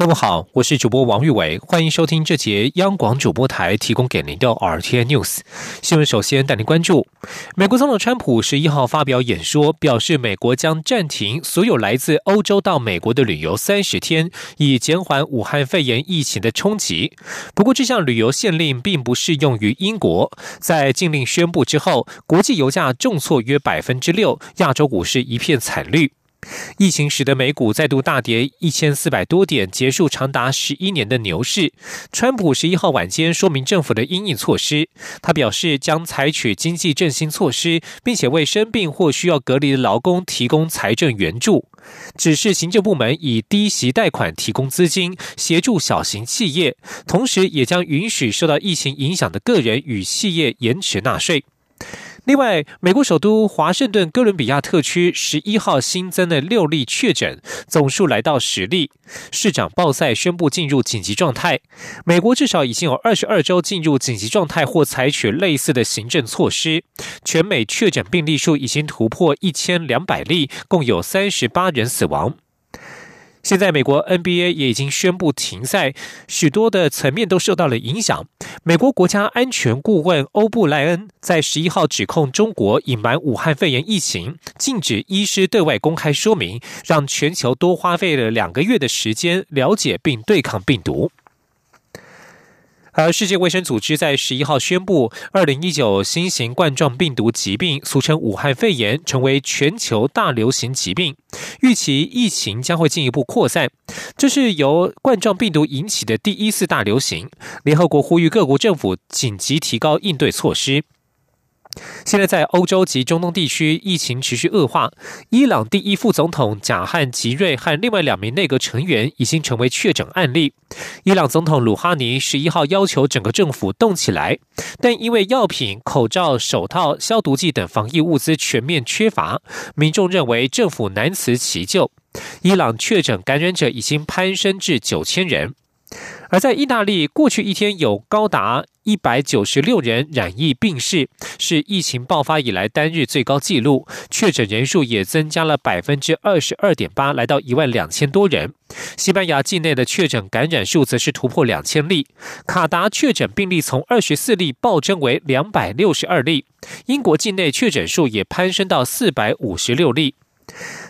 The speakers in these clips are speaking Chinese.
各位好，我是主播王玉伟，欢迎收听这节央广主播台提供给您的 RTN News 新闻。首先带您关注，美国总统川普十一号发表演说，表示美国将暂停所有来自欧洲到美国的旅游三十天，以减缓武汉肺炎疫情的冲击。不过，这项旅游限令并不适用于英国。在禁令宣布之后，国际油价重挫约百分之六，亚洲股市一片惨绿。疫情使得美股再度大跌一千四百多点，结束长达十一年的牛市。川普十一号晚间说明政府的应应措施，他表示将采取经济振兴措施，并且为生病或需要隔离的劳工提供财政援助。指示行政部门以低息贷款提供资金，协助小型企业，同时也将允许受到疫情影响的个人与企业延迟纳税。另外，美国首都华盛顿哥伦比亚特区十一号新增了六例确诊，总数来到十例。市长鲍塞宣布进入紧急状态。美国至少已经有二十二周进入紧急状态或采取类似的行政措施。全美确诊病例数已经突破一千两百例，共有三十八人死亡。现在，美国 NBA 也已经宣布停赛，许多的层面都受到了影响。美国国家安全顾问欧布莱恩在十一号指控中国隐瞒武汉肺炎疫情，禁止医师对外公开说明，让全球多花费了两个月的时间了解并对抗病毒。而世界卫生组织在十一号宣布，二零一九新型冠状病毒疾病，俗称武汉肺炎，成为全球大流行疾病，预期疫情将会进一步扩散。这是由冠状病毒引起的第一次大流行。联合国呼吁各国政府紧急提高应对措施。现在在欧洲及中东地区疫情持续恶化。伊朗第一副总统贾汉吉瑞和另外两名内阁成员已经成为确诊案例。伊朗总统鲁哈尼十一号要求整个政府动起来，但因为药品、口罩、手套、消毒剂等防疫物资全面缺乏，民众认为政府难辞其咎。伊朗确诊感染者已经攀升至九千人。而在意大利，过去一天有高达一百九十六人染疫病逝，是疫情爆发以来单日最高纪录。确诊人数也增加了百分之二十二点八，来到一万两千多人。西班牙境内的确诊感染数则是突破两千例。卡达确诊病例从二十四例暴增为两百六十二例。英国境内确诊数也攀升到四百五十六例。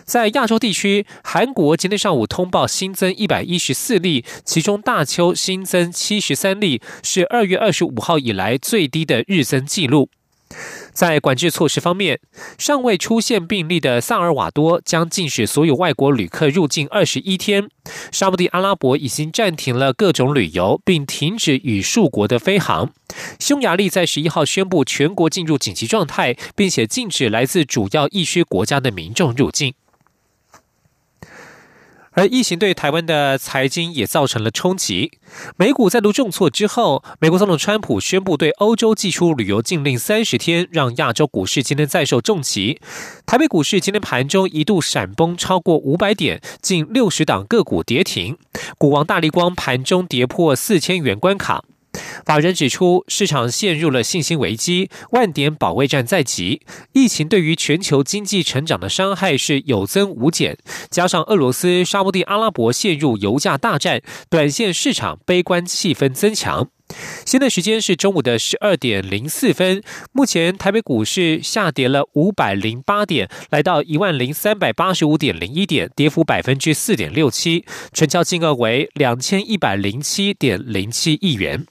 在亚洲地区，韩国今天上午通报新增一百一十四例，其中大邱新增七十三例，是二月二十五号以来最低的日增记录。在管制措施方面，尚未出现病例的萨尔瓦多将禁止所有外国旅客入境二十一天。沙地阿拉伯已经暂停了各种旅游，并停止与数国的飞航。匈牙利在十一号宣布全国进入紧急状态，并且禁止来自主要疫区国家的民众入境。而疫情对台湾的财经也造成了冲击，美股再度重挫之后，美国总统川普宣布对欧洲寄出旅游禁令三十天，让亚洲股市今天再受重击。台北股市今天盘中一度闪崩超过五百点，近六十档个股跌停，股王大力光盘中跌破四千元关卡。法人指出，市场陷入了信心危机，万点保卫战在即。疫情对于全球经济成长的伤害是有增无减，加上俄罗斯、沙地阿拉伯陷入油价大战，短线市场悲观气氛增强。现在时间是中午的十二点零四分，目前台北股市下跌了五百零八点，来到一万零三百八十五点零一点，跌幅百分之四点六七，成交金额为两千一百零七点零七亿元。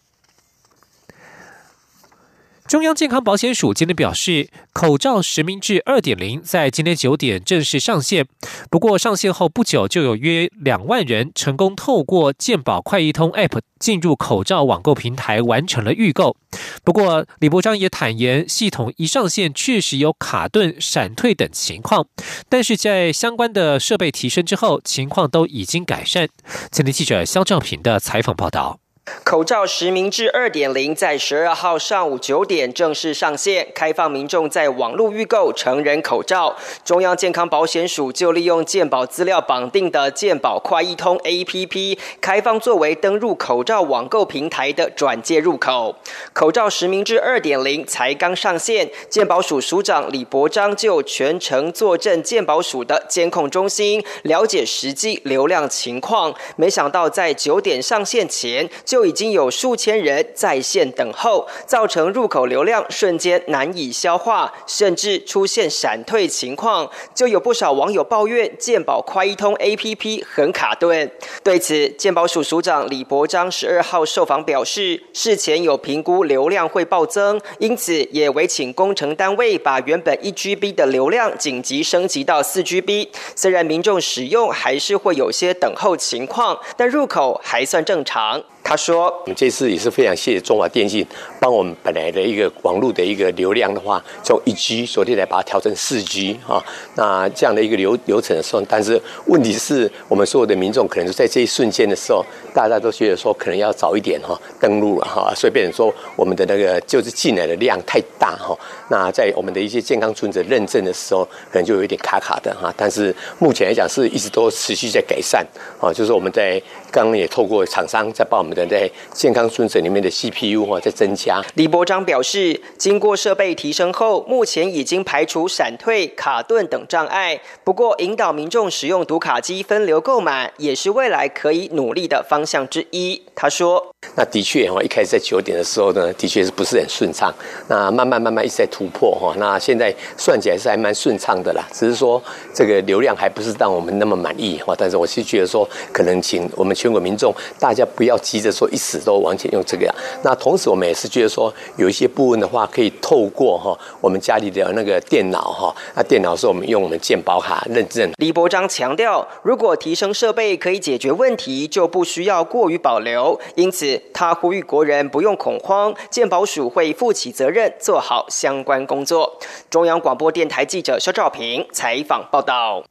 中央健康保险署今天表示，口罩实名制二点零在今天九点正式上线。不过上线后不久，就有约两万人成功透过健保快易通 App 进入口罩网购平台完成了预购。不过李博章也坦言，系统一上线确实有卡顿、闪退等情况，但是在相关的设备提升之后，情况都已经改善。前天记者肖兆平的采访报道。口罩实名制二点零在十二号上午九点正式上线，开放民众在网络预购成人口罩。中央健康保险署就利用健保资料绑定的健保快易通 APP，开放作为登入口罩网购平台的转介入口。口罩实名制二点零才刚上线，健保署署长李博章就全程坐镇健保署的监控中心，了解实际流量情况。没想到在九点上线前就。已经有数千人在线等候，造成入口流量瞬间难以消化，甚至出现闪退情况。就有不少网友抱怨健保快一通 APP 很卡顿。对此，健保署署长李博章十二号受访表示，事前有评估流量会暴增，因此也委请工程单位把原本一 GB 的流量紧急升级到四 GB。虽然民众使用还是会有些等候情况，但入口还算正常。他说：“我们这次也是非常谢谢中华电信，帮我们本来的一个网络的一个流量的话，从一 G 昨天来把它调成四 G 啊。那这样的一个流流程的时候，但是问题是我们所有的民众可能在这一瞬间的时候，大家都觉得说可能要早一点哈登录了哈，所以变成说我们的那个就是进来的量太大哈。那在我们的一些健康存者认证的时候，可能就有一点卡卡的哈。但是目前来讲是一直都持续在改善啊，就是我们在刚刚也透过厂商在帮我们。”在健康村者里面的 CPU 哈在增加。李博章表示，经过设备提升后，目前已经排除闪退、卡顿等障碍。不过，引导民众使用读卡机分流购买，也是未来可以努力的方向之一。他说：“那的确哈，一开始在九点的时候呢，的确是不是很顺畅。那慢慢慢慢一直在突破哈。那现在算起来是还蛮顺畅的啦，只是说这个流量还不是让我们那么满意哈。但是我是觉得说，可能请我们全国民众大家不要急着。”说一死都完全用这个样，那同时我们也是觉得说，有一些部分的话，可以透过哈我们家里的那个电脑哈，那电脑是我们用我们健保卡认证。李博章强调，如果提升设备可以解决问题，就不需要过于保留。因此，他呼吁国人不用恐慌，健保署会负起责任，做好相关工作。中央广播电台记者肖兆平采访报道。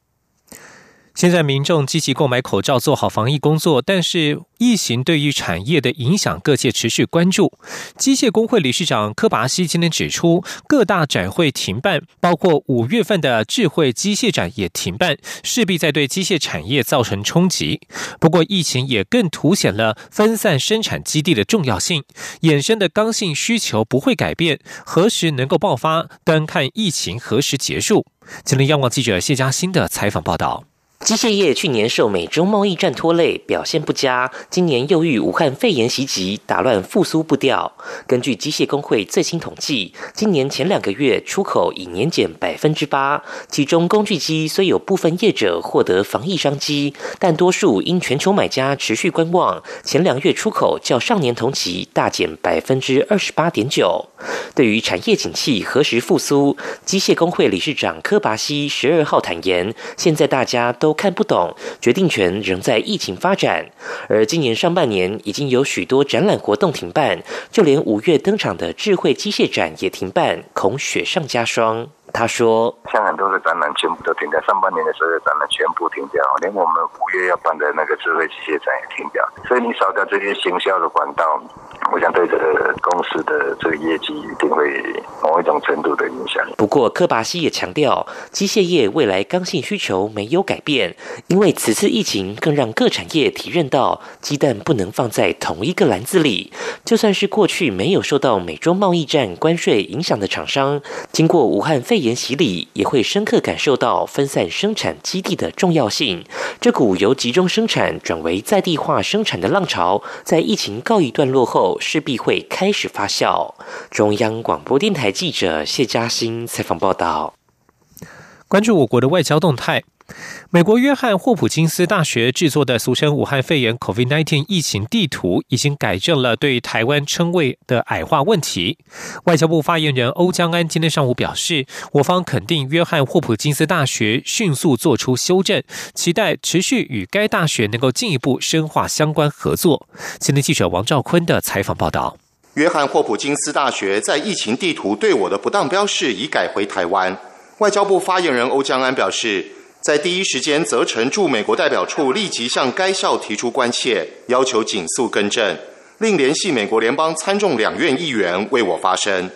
现在民众积极购买口罩，做好防疫工作。但是疫情对于产业的影响，各界持续关注。机械工会理事长柯拔西今天指出，各大展会停办，包括五月份的智慧机械展也停办，势必在对机械产业造成冲击。不过，疫情也更凸显了分散生产基地的重要性，衍生的刚性需求不会改变。何时能够爆发，端看疫情何时结束。今天央广记者谢嘉欣的采访报道。机械业去年受美中贸易战拖累，表现不佳。今年又遇武汉肺炎袭击，打乱复苏步调。根据机械工会最新统计，今年前两个月出口已年减百分之八。其中工具机虽有部分业者获得防疫商机，但多数因全球买家持续观望，前两月出口较上年同期大减百分之二十八点九。对于产业景气何时复苏，机械工会理事长柯拔西十二号坦言，现在大家都。看不懂，决定权仍在疫情发展。而今年上半年已经有许多展览活动停办，就连五月登场的智慧机械展也停办，恐雪上加霜。他说：“像很多的展览全部都停掉，上半年的所有展览全部停掉，连我们五月要办的那个智慧机械展也停掉。所以你少掉这些行销的管道。”我想对这个公司的这个业绩一定会某一种程度的影响。不过，科巴西也强调，机械业未来刚性需求没有改变，因为此次疫情更让各产业体认到，鸡蛋不能放在同一个篮子里。就算是过去没有受到美中贸易战关税影响的厂商，经过武汉肺炎洗礼，也会深刻感受到分散生产基地的重要性。这股由集中生产转为在地化生产的浪潮，在疫情告一段落后。势必会开始发酵。中央广播电台记者谢嘉欣采访报道。关注我国的外交动态。美国约翰霍普金斯大学制作的俗称武汉肺炎 （COVID-19） 疫情地图，已经改正了对台湾称谓的矮化问题。外交部发言人欧江安今天上午表示，我方肯定约翰霍普金斯大学迅速做出修正，期待持续与该大学能够进一步深化相关合作。今天记者王兆坤的采访报道：约翰霍普金斯大学在疫情地图对我的不当标示已改回台湾。外交部发言人欧江安表示。在第一时间责成驻美国代表处立即向该校提出关切，要求紧速更正。另联系美国联邦参众两院议员为我发声。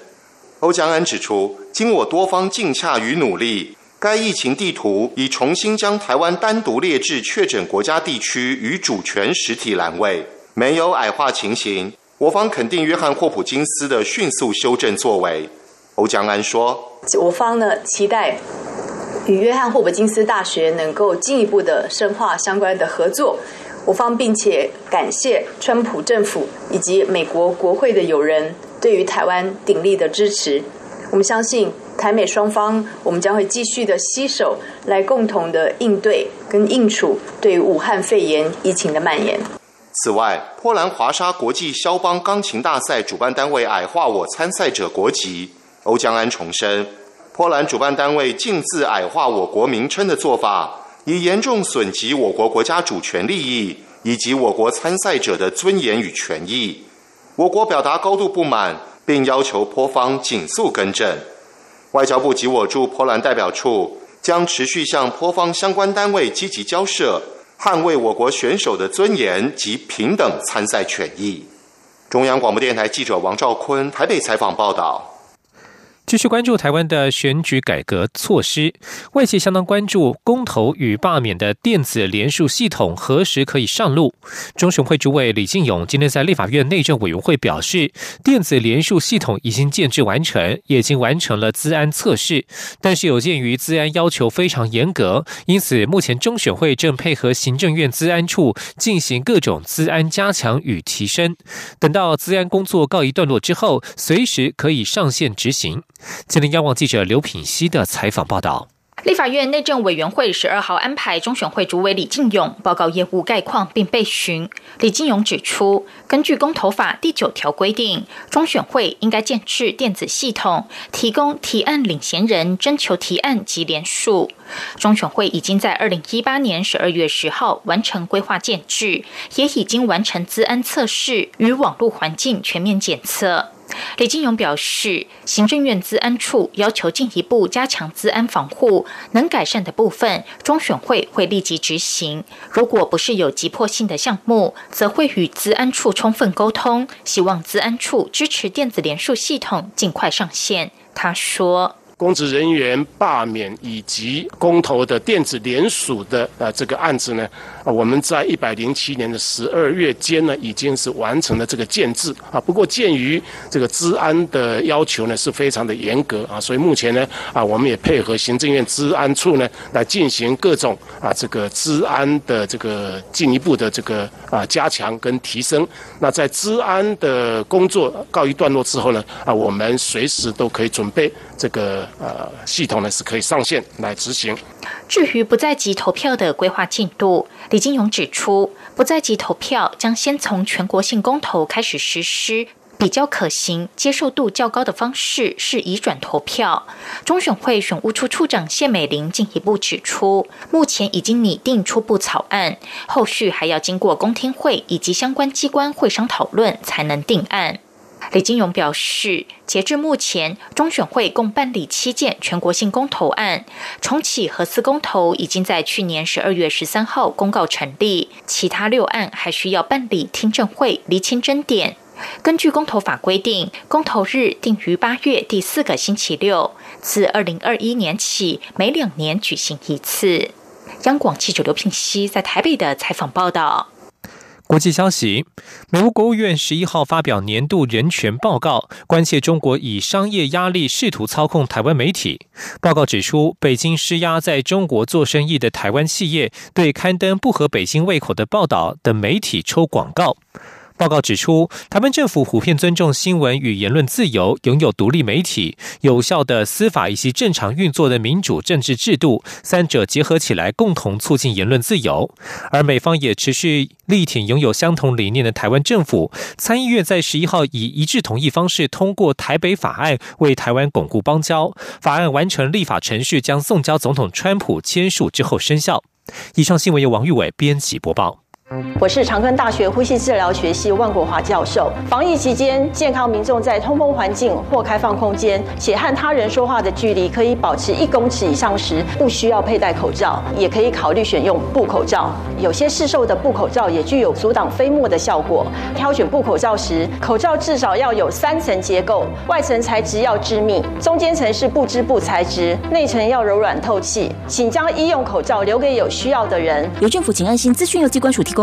欧江安指出，经我多方竞洽与努力，该疫情地图已重新将台湾单独列至确诊国家地区与主权实体栏位，没有矮化情形。我方肯定约翰霍普金斯的迅速修正作为。欧江安说：“我方呢，期待与约翰霍普金斯大学能够进一步的深化相关的合作。我方并且感谢川普政府以及美国国会的友人。”对于台湾鼎力的支持，我们相信台美双方，我们将会继续的携手来共同的应对跟应处对武汉肺炎疫情的蔓延。此外，波兰华沙国际肖邦钢琴大赛主办单位矮化我参赛者国籍，欧江安重申，波兰主办单位径自矮化我国名称的做法，已严重损及我国国家主权利益以及我国参赛者的尊严与权益。我国表达高度不满，并要求波方紧速更正。外交部及我驻波兰代表处将持续向波方相关单位积极交涉，捍卫我国选手的尊严及平等参赛权益。中央广播电台记者王兆坤台北采访报道。继续关注台湾的选举改革措施，外界相当关注公投与罢免的电子联署系统何时可以上路。中选会主委李进勇今天在立法院内政委员会表示，电子联署系统已经建制完成，也已经完成了资安测试，但是有鉴于资安要求非常严格，因此目前中选会正配合行政院资安处进行各种资安加强与提升。等到资安工作告一段落之后，随时可以上线执行。吉林央望记者刘品熙的采访报道。立法院内政委员会十二号安排中选会主委李进勇报告业务概况并备询。李进勇指出，根据公投法第九条规定，中选会应该建置电子系统，提供提案领衔人征求提案及联署。中选会已经在二零一八年十二月十号完成规划建制，也已经完成资安测试与网络环境全面检测。李金勇表示，行政院资安处要求进一步加强资安防护，能改善的部分，中选会会立即执行；如果不是有急迫性的项目，则会与资安处充分沟通，希望资安处支持电子联署系统尽快上线。他说。公职人员罢免以及公投的电子联署的呃这个案子呢，啊，我们在一百零七年的十二月间呢，已经是完成了这个建制啊。不过鉴于这个治安的要求呢是非常的严格啊，所以目前呢啊，我们也配合行政院治安处呢来进行各种啊这个治安的这个进一步的这个啊加强跟提升。那在治安的工作告一段落之后呢，啊，我们随时都可以准备这个。呃，系统呢是可以上线来执行。至于不在即投票的规划进度，李金勇指出，不在即投票将先从全国性公投开始实施，比较可行、接受度较高的方式是移转投票。中选会选务处处长谢美玲进一步指出，目前已经拟定初步草案，后续还要经过公听会以及相关机关会商讨论，才能定案。李金勇表示，截至目前，中选会共办理七件全国性公投案，重启核四公投已经在去年十二月十三号公告成立，其他六案还需要办理听证会厘清争点。根据公投法规定，公投日定于八月第四个星期六，自二零二一年起每两年举行一次。央广记者刘聘熙在台北的采访报道。国际消息：美国国务院十一号发表年度人权报告，关切中国以商业压力试图操控台湾媒体。报告指出，北京施压在中国做生意的台湾企业，对刊登不合北京胃口的报道等媒体抽广告。报告指出，台湾政府普遍尊重新闻与言论自由，拥有独立媒体、有效的司法以及正常运作的民主政治制度，三者结合起来，共同促进言论自由。而美方也持续力挺拥有相同理念的台湾政府。参议院在十一号以一致同意方式通过台北法案，为台湾巩固邦交。法案完成立法程序，将送交总统川普签署之后生效。以上新闻由王玉伟编辑播报。我是长庚大学呼吸治疗学系万国华教授。防疫期间，健康民众在通风环境或开放空间，且和他人说话的距离可以保持一公尺以上时，不需要佩戴口罩，也可以考虑选用布口罩。有些市售的布口罩也具有阻挡飞沫的效果。挑选布口罩时，口罩至少要有三层结构，外层材质要致密，中间层是布织布材质，内层要柔软透气。请将医用口罩留给有需要的人。由政府请安心资讯由机关署提供。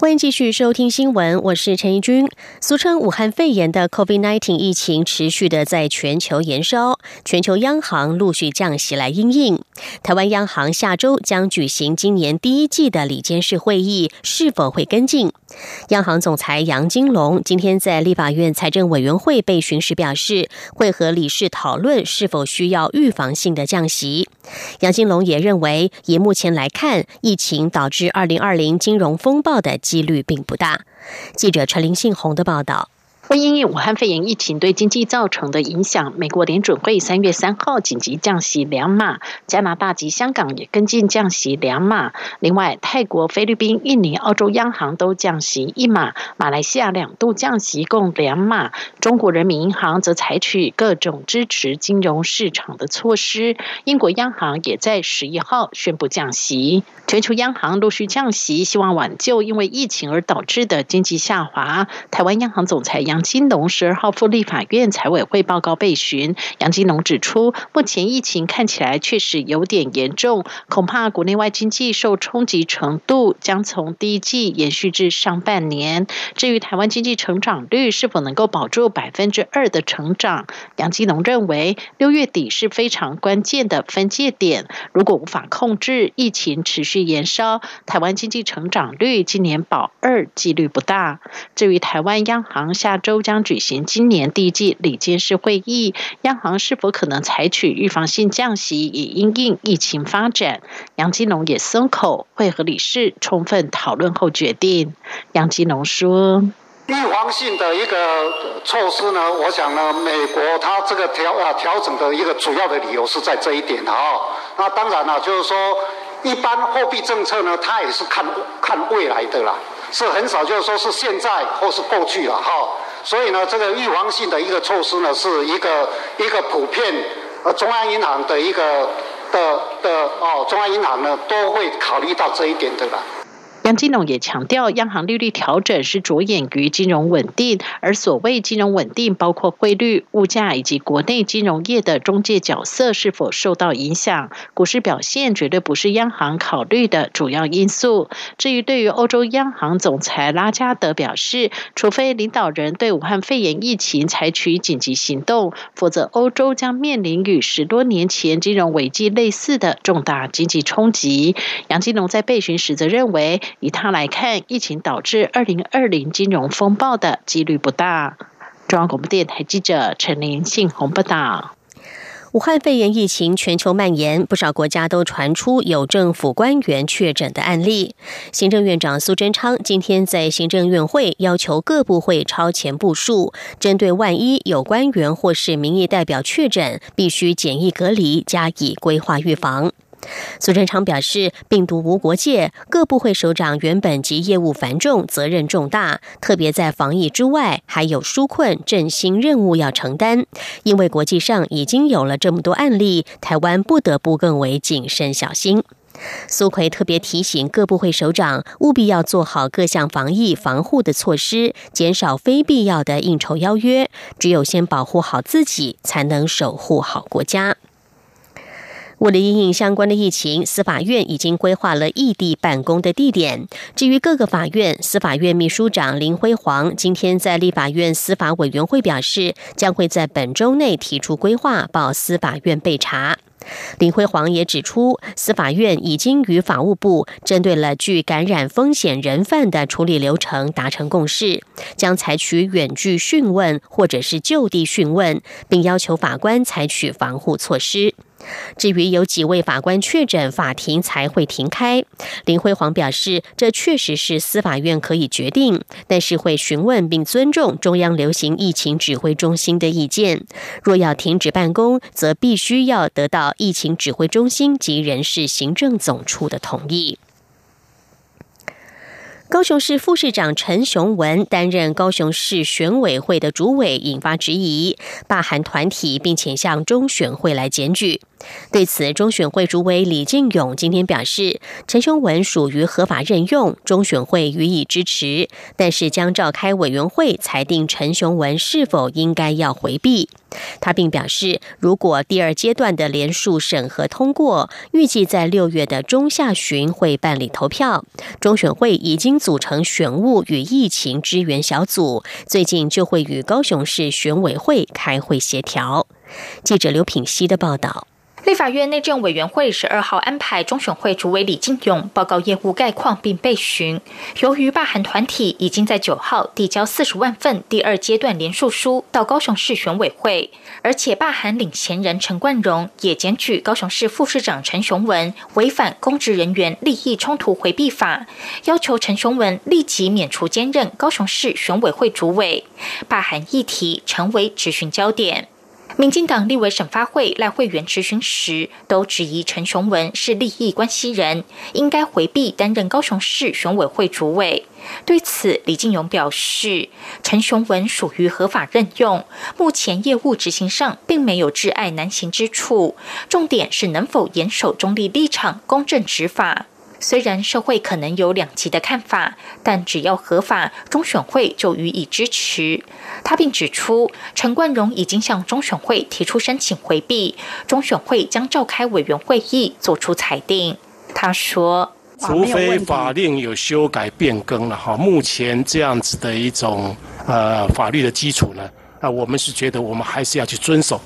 欢迎继续收听新闻，我是陈怡君。俗称武汉肺炎的 COVID-19 疫情持续的在全球延烧，全球央行陆续降息来应应。台湾央行下周将举行今年第一季的里监事会议，是否会跟进？央行总裁杨金龙今天在立法院财政委员会被询时表示，会和理事讨论是否需要预防性的降息。杨金龙也认为，以目前来看，疫情导致二零二零金融风暴的。几率并不大。记者陈林信宏的报道。为因武汉肺炎疫情对经济造成的影响，美国联准会三月三号紧急降息两码，加拿大及香港也跟进降息两码。另外，泰国、菲律宾、印尼、澳洲央行都降息一码，马来西亚两度降息共两码。中国人民银行则采取各种支持金融市场的措施。英国央行也在十一号宣布降息。全球央行陆续降息，希望挽救因为疫情而导致的经济下滑。台湾央行总裁杨金龙十二号赴立法院财委会报告备询。杨金龙指出，目前疫情看起来确实有点严重，恐怕国内外经济受冲击程度将从第一季延续至上半年。至于台湾经济成长率是否能够保住百分之二的成长，杨金龙认为六月底是非常关键的分界点。如果无法控制疫情持续延烧，台湾经济成长率今年保二几率不大。至于台湾央行下周。都将举行今年第一季理监事会议，央行是否可能采取预防性降息，以因应疫情发展？杨金龙也松口，会和理事充分讨论后决定。杨金龙说：“预防性的一个措施呢，我想呢，美国它这个调啊调整的一个主要的理由是在这一点啊。那当然了，就是说，一般货币政策呢，它也是看看未来的啦，是很少就是说是现在或是过去了哈。”所以呢，这个预防性的一个措施呢，是一个一个普遍呃中央银行的一个的的哦，中央银行呢都会考虑到这一点对吧。杨金龙也强调，央行利率调整是着眼于金融稳定，而所谓金融稳定，包括汇率、物价以及国内金融业的中介角色是否受到影响。股市表现绝对不是央行考虑的主要因素。至于对于欧洲央行总裁拉加德表示，除非领导人对武汉肺炎疫情采取紧急行动，否则欧洲将面临与十多年前金融危机类似的重大经济冲击。杨金龙在备询时则认为。以他来看，疫情导致二零二零金融风暴的几率不大。中央广播电台记者陈林信宏报道：武汉肺炎疫情全球蔓延，不少国家都传出有政府官员确诊的案例。行政院长苏贞昌今天在行政院会要求各部会超前部署，针对万一有官员或是民意代表确诊，必须检疫隔离，加以规划预防。苏贞昌表示，病毒无国界，各部会首长原本及业务繁重，责任重大，特别在防疫之外，还有纾困振兴任务要承担。因为国际上已经有了这么多案例，台湾不得不更为谨慎小心。苏奎特别提醒各部会首长，务必要做好各项防疫防护的措施，减少非必要的应酬邀约。只有先保护好自己，才能守护好国家。为了应应相关的疫情，司法院已经规划了异地办公的地点。至于各个法院，司法院秘书长林辉煌今天在立法院司法委员会表示，将会在本周内提出规划，报司法院备查。林辉煌也指出，司法院已经与法务部针对了具感染风险人犯的处理流程达成共识，将采取远距讯问或者是就地讯问，并要求法官采取防护措施。至于有几位法官确诊，法庭才会停开。林辉煌表示，这确实是司法院可以决定，但是会询问并尊重中央流行疫情指挥中心的意见。若要停止办公，则必须要得到疫情指挥中心及人事行政总处的同意。高雄市副市长陈雄文担任高雄市选委会的主委，引发质疑，罢韩团体，并且向中选会来检举。对此，中选会主委李进勇今天表示，陈雄文属于合法任用，中选会予以支持，但是将召开委员会裁定陈雄文是否应该要回避。他并表示，如果第二阶段的联署审核通过，预计在六月的中下旬会办理投票。中选会已经组成选务与疫情支援小组，最近就会与高雄市选委会开会协调。记者刘品希的报道。立法院内政委员会十二号安排中选会主委李进勇报告业务概况并备询。由于罢韩团体已经在九号递交四十万份第二阶段联署书到高雄市选委会，而且罢韩领衔人陈冠荣也检举高雄市副市长陈雄文违反公职人员利益冲突回避法，要求陈雄文立即免除兼任高雄市选委会主委，罢韩议题成为质询焦点。民进党立委审发会赖会员质询时，都质疑陈雄文是利益关系人，应该回避担任高雄市选委会主委。对此，李进勇表示，陈雄文属于合法任用，目前业务执行上并没有挚爱难行之处，重点是能否严守中立立场，公正执法。虽然社会可能有两极的看法，但只要合法，中选会就予以支持。他并指出，陈冠荣已经向中选会提出申请回避，中选会将召开委员会议作出裁定。他说：“除非法令有修改变更了哈，目前这样子的一种呃法律的基础呢，啊，我们是觉得我们还是要去遵守。”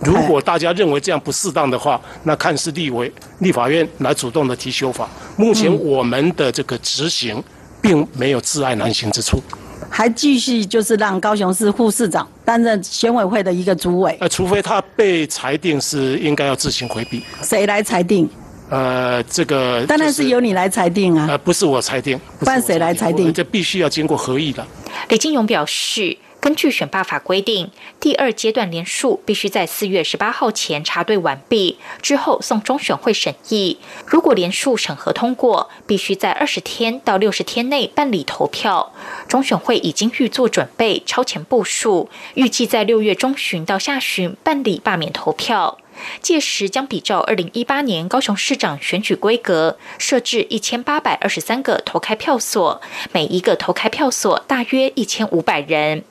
如果大家认为这样不适当的话，那看是立委、立法院来主动的提修法。目前我们的这个执行，并没有自爱难行之处。还继续就是让高雄市副市长担任选委会的一个主委。呃，除非他被裁定是应该要自行回避。谁来裁定？呃，这个当然是由你来裁定啊。呃，不是我裁定，不然谁来裁定？这必须要经过合议的。李金勇表示。根据选罢法规定，第二阶段联署必须在四月十八号前查对完毕，之后送中选会审议。如果联署审核通过，必须在二十天到六十天内办理投票。中选会已经预做准备，超前部署，预计在六月中旬到下旬办理罢免投票。届时将比照二零一八年高雄市长选举规格，设置一千八百二十三个投开票所，每一个投开票所大约一千五百人。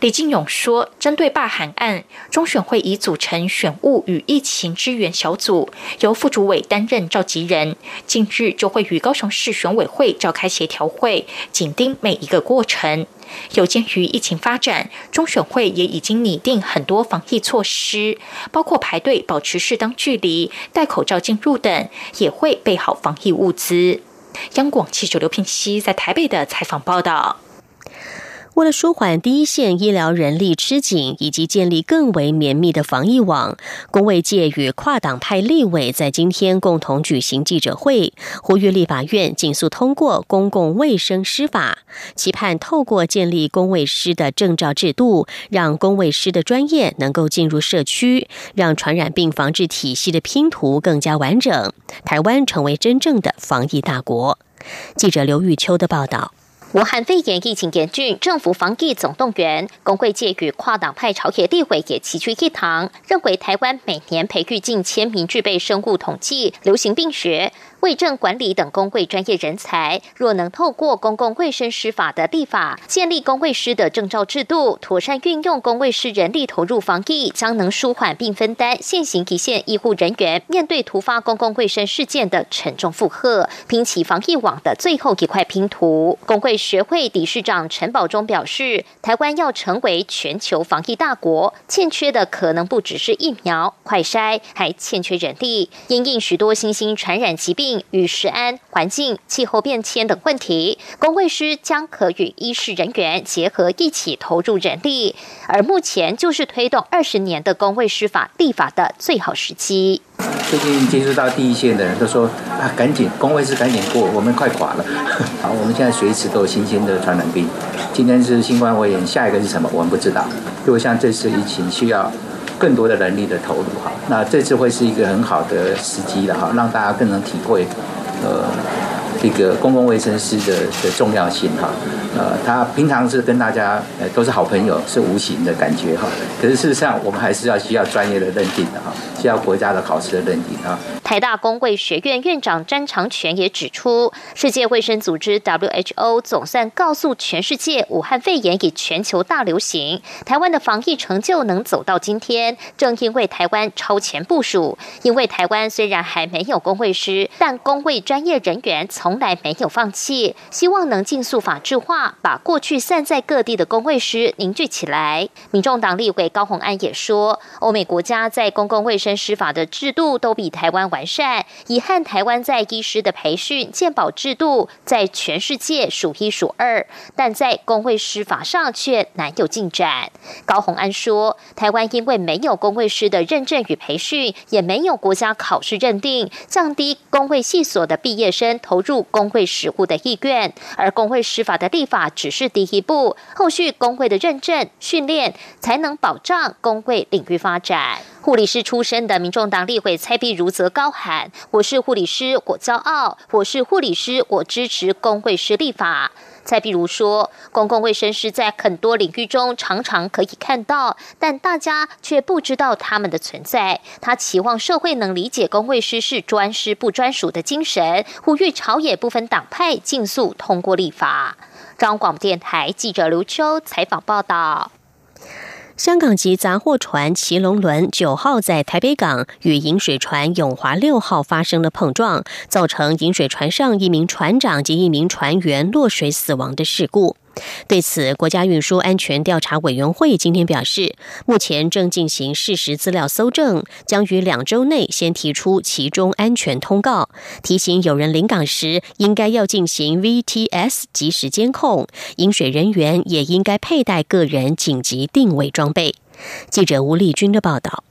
李进勇说：“针对罢韩案，中选会已组成选务与疫情支援小组，由副主委担任召集人。近日就会与高雄市选委会召开协调会，紧盯每一个过程。有鉴于疫情发展，中选会也已经拟定很多防疫措施，包括排队、保持适当距离、戴口罩进入等，也会备好防疫物资。”央广记者刘聘熙在台北的采访报道。为了舒缓第一线医疗人力吃紧，以及建立更为绵密的防疫网，工卫界与跨党派立委在今天共同举行记者会，呼吁立法院紧速通过公共卫生师法，期盼透过建立公卫师的证照制度，让公卫师的专业能够进入社区，让传染病防治体系的拼图更加完整，台湾成为真正的防疫大国。记者刘玉秋的报道。武汉肺炎疫情严峻，政府防疫总动员，工会界与跨党派朝野地委也齐聚一堂，认为台湾每年培育近千名具备生物统计、流行病学。卫政管理等公卫专业人才，若能透过公共卫生师法的立法，建立公卫师的证照制度，妥善运用公卫师人力投入防疫，将能舒缓并分担现行一线医护人员面对突发公共卫生事件的沉重负荷，拼起防疫网的最后一块拼图。工会学会理事长陈宝忠表示，台湾要成为全球防疫大国，欠缺的可能不只是疫苗、快筛，还欠缺人力，因应许多新兴传染疾病。与食安、环境、气候变迁等问题，工卫师将可与医师人员结合一起投入人力，而目前就是推动二十年的工卫师法立法的最好时机。最近接触到第一线的人都说啊，赶紧工位是赶紧过，我们快垮了。好，我们现在随时都有新鲜的传染病。今天是新冠肺炎，下一个是什么？我们不知道。如果像这次疫情需要更多的人力的投入哈，那这次会是一个很好的时机了哈，让大家更能体会呃这个公共卫生师的的重要性哈。呃，他平常是跟大家呃都是好朋友，是无形的感觉哈。可是事实上，我们还是要需要专业的认定的哈，需要国家的考试的认定啊。台大公卫学院院长詹长全也指出，世界卫生组织 WHO 总算告诉全世界，武汉肺炎已全球大流行。台湾的防疫成就能走到今天，正因为台湾超前部署。因为台湾虽然还没有工卫师，但工卫专业人员从从来没有放弃，希望能尽速法制化，把过去散在各地的工卫师凝聚起来。民众党立委高鸿安也说，欧美国家在公共卫生师法的制度都比台湾完。善，遗憾台湾在医师的培训、健保制度在全世界数一数二，但在工会师法上却难有进展。高鸿安说，台湾因为没有工会师的认证与培训，也没有国家考试认定，降低工会系所的毕业生投入工会实务的意愿。而工会施法的立法只是第一步，后续工会的认证训练才能保障工会领域发展。护理师出身的民众党立委蔡碧如则高喊：“我是护理师，我骄傲；我是护理师，我支持工会师立法。”再比如说：“公共卫生师在很多领域中常常可以看到，但大家却不知道他们的存在。他期望社会能理解公卫师是专师不专属的精神，呼吁朝野不分党派尽速通过立法。”中央广播电台记者刘秋采访报道。香港籍杂货船“骑龙轮”九号在台北港与引水船“永华六号”发生了碰撞，造成引水船上一名船长及一名船员落水死亡的事故。对此，国家运输安全调查委员会今天表示，目前正进行事实资料搜证，将于两周内先提出其中安全通告，提醒有人临港时应该要进行 VTS 及时监控，饮水人员也应该佩戴个人紧急定位装备。记者吴丽君的报道。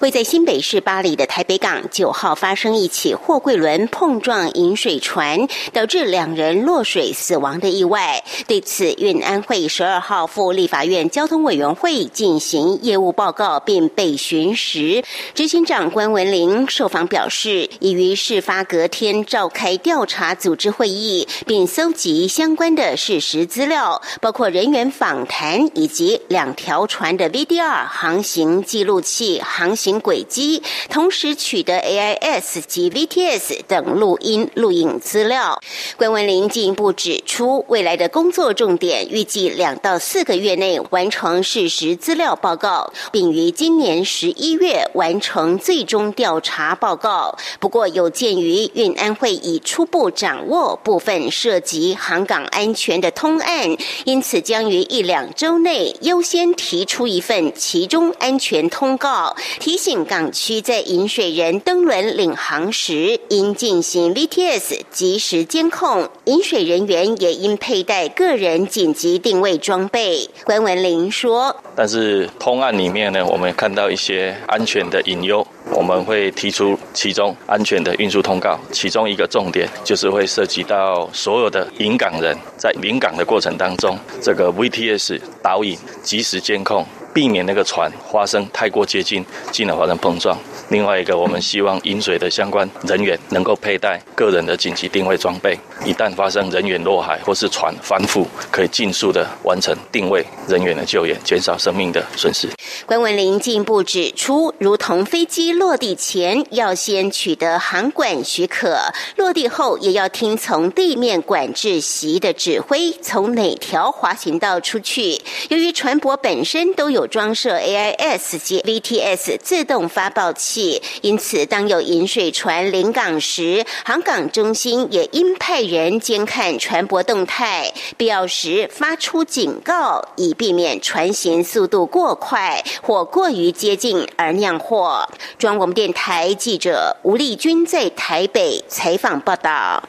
位在新北市巴黎的台北港九号发生一起货柜轮碰撞引水船，导致两人落水死亡的意外。对此，运安会十二号赴立法院交通委员会进行业务报告并备询时，执行长关文玲受访表示，已于事发隔天召开调查组织会议，并搜集相关的事实资料，包括人员访谈以及两条船的 VDR 航行记录器。航行轨迹，同时取得 AIS 及 VTS 等录音录影资料。关文林进一步指出，未来的工作重点预计两到四个月内完成事实资料报告，并于今年十一月完成最终调查报告。不过，有鉴于运安会已初步掌握部分涉及航港安全的通案，因此将于一两周内优先提出一份其中安全通告。提醒港区在引水人登轮领航时，应进行 VTS 及时监控，引水人员也应佩戴个人紧急定位装备。关文林说：“但是通案里面呢，我们看到一些安全的隐忧，我们会提出其中安全的运输通告。其中一个重点就是会涉及到所有的引港人在临港的过程当中，这个 VTS 导引及时监控。”避免那个船发生太过接近，进而发生碰撞。另外一个，我们希望饮水的相关人员能够佩戴个人的紧急定位装备，一旦发生人员落海或是船翻覆，可以尽速的完成定位人员的救援，减少生命的损失。关文林进一步指出，如同飞机落地前要先取得航管许可，落地后也要听从地面管制席的指挥，从哪条滑行道出去。由于船舶本身都有装设 AIS 及 VTS 自动发报器，因此当有饮水船临港时，航港中心也应派人监看船舶动态，必要时发出警告，以避免船行速度过快或过于接近而酿祸。中央广播电台记者吴丽君在台北采访报道。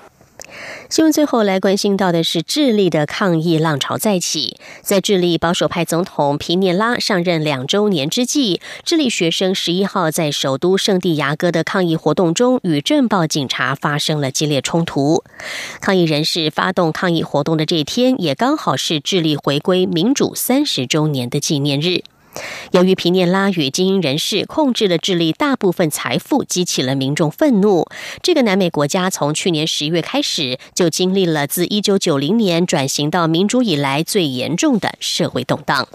新闻最后来关心到的是智利的抗议浪潮再起。在智利保守派总统皮涅拉上任两周年之际，智利学生十一号在首都圣地亚哥的抗议活动中与镇暴警察发生了激烈冲突。抗议人士发动抗议活动的这一天，也刚好是智利回归民主三十周年的纪念日。由于皮涅拉与精英人士控制了智利大部分财富，激起了民众愤怒。这个南美国家从去年十月开始，就经历了自一九九零年转型到民主以来最严重的社会动荡。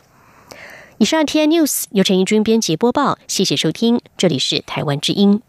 以上 T N News 由陈怡君编辑播报，谢谢收听，这里是台湾之音。